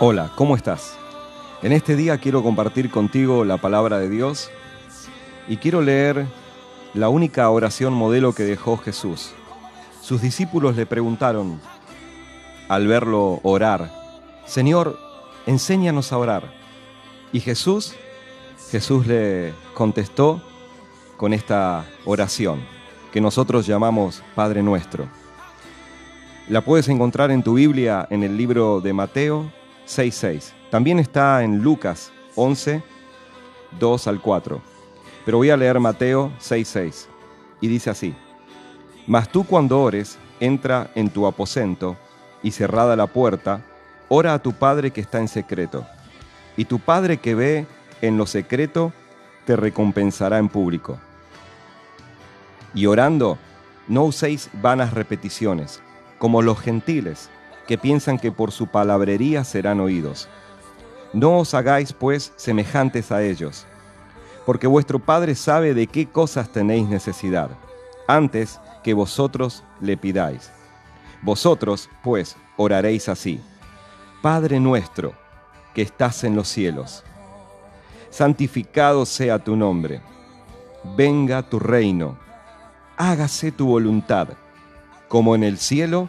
Hola, ¿cómo estás? En este día quiero compartir contigo la palabra de Dios y quiero leer la única oración modelo que dejó Jesús. Sus discípulos le preguntaron al verlo orar, Señor, enséñanos a orar. Y Jesús, Jesús le contestó con esta oración que nosotros llamamos Padre Nuestro. La puedes encontrar en tu Biblia en el libro de Mateo 6.6. También está en Lucas 11, 2 al 4. Pero voy a leer Mateo 6.6. Y dice así. Mas tú cuando ores, entra en tu aposento y cerrada la puerta, ora a tu Padre que está en secreto. Y tu Padre que ve en lo secreto, te recompensará en público. Y orando, no uséis vanas repeticiones, como los gentiles que piensan que por su palabrería serán oídos. No os hagáis, pues, semejantes a ellos, porque vuestro Padre sabe de qué cosas tenéis necesidad, antes que vosotros le pidáis. Vosotros, pues, oraréis así. Padre nuestro, que estás en los cielos, santificado sea tu nombre, venga tu reino, hágase tu voluntad, como en el cielo,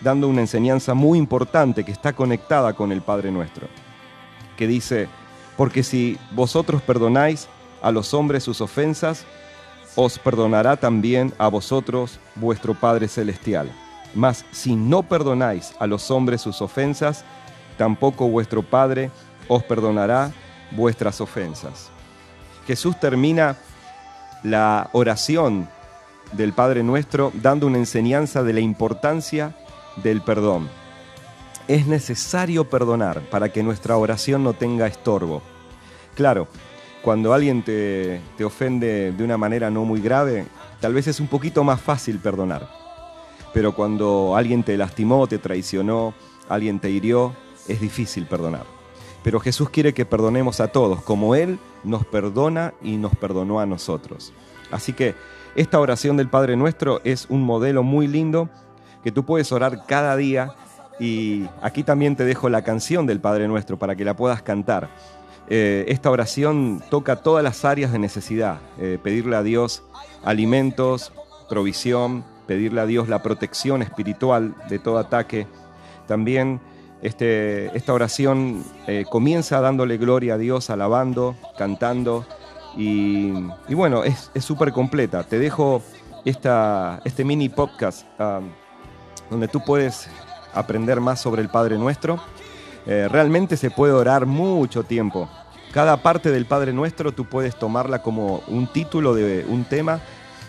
dando una enseñanza muy importante que está conectada con el Padre nuestro, que dice, porque si vosotros perdonáis a los hombres sus ofensas, os perdonará también a vosotros vuestro Padre Celestial. Mas si no perdonáis a los hombres sus ofensas, tampoco vuestro Padre os perdonará vuestras ofensas. Jesús termina la oración del Padre Nuestro dando una enseñanza de la importancia del perdón. Es necesario perdonar para que nuestra oración no tenga estorbo. Claro, cuando alguien te, te, ofende de una manera no muy grave, tal vez es un poquito más fácil perdonar. Pero cuando alguien te lastimó, te traicionó, alguien te hirió, es difícil perdonar. Pero Jesús quiere que perdonemos a todos, como Él nos perdona y nos perdonó a nosotros. Así que esta oración del Padre Nuestro es un modelo muy lindo que tú puedes orar cada día y aquí también te dejo la canción del Padre Nuestro para que la puedas cantar. Eh, esta oración toca todas las áreas de necesidad, eh, pedirle a Dios alimentos, provisión, pedirle a Dios la protección espiritual de todo ataque. También este, esta oración eh, comienza dándole gloria a Dios, alabando, cantando y, bueno, es súper completa. Te dejo esta, este mini podcast. Um, donde tú puedes aprender más sobre el Padre Nuestro. Eh, realmente se puede orar mucho tiempo. Cada parte del Padre Nuestro tú puedes tomarla como un título de un tema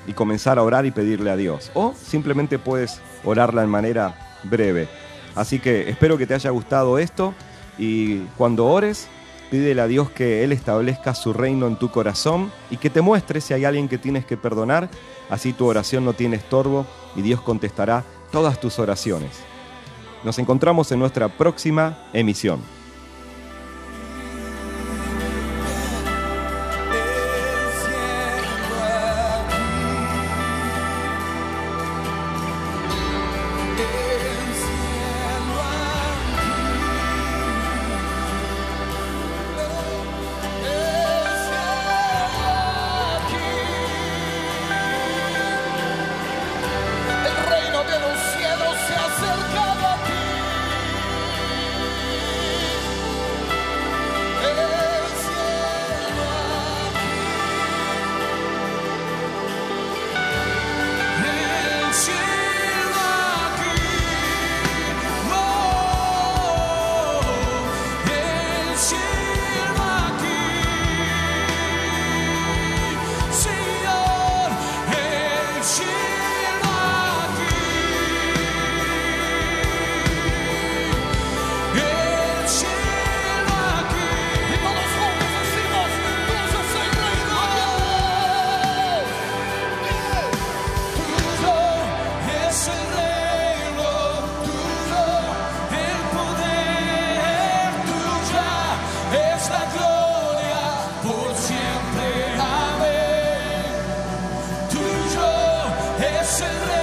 y comenzar a orar y pedirle a Dios. O simplemente puedes orarla en manera breve. Así que espero que te haya gustado esto y cuando ores, pídele a Dios que Él establezca su reino en tu corazón y que te muestre si hay alguien que tienes que perdonar. Así tu oración no tiene estorbo y Dios contestará todas tus oraciones. Nos encontramos en nuestra próxima emisión. Excellent.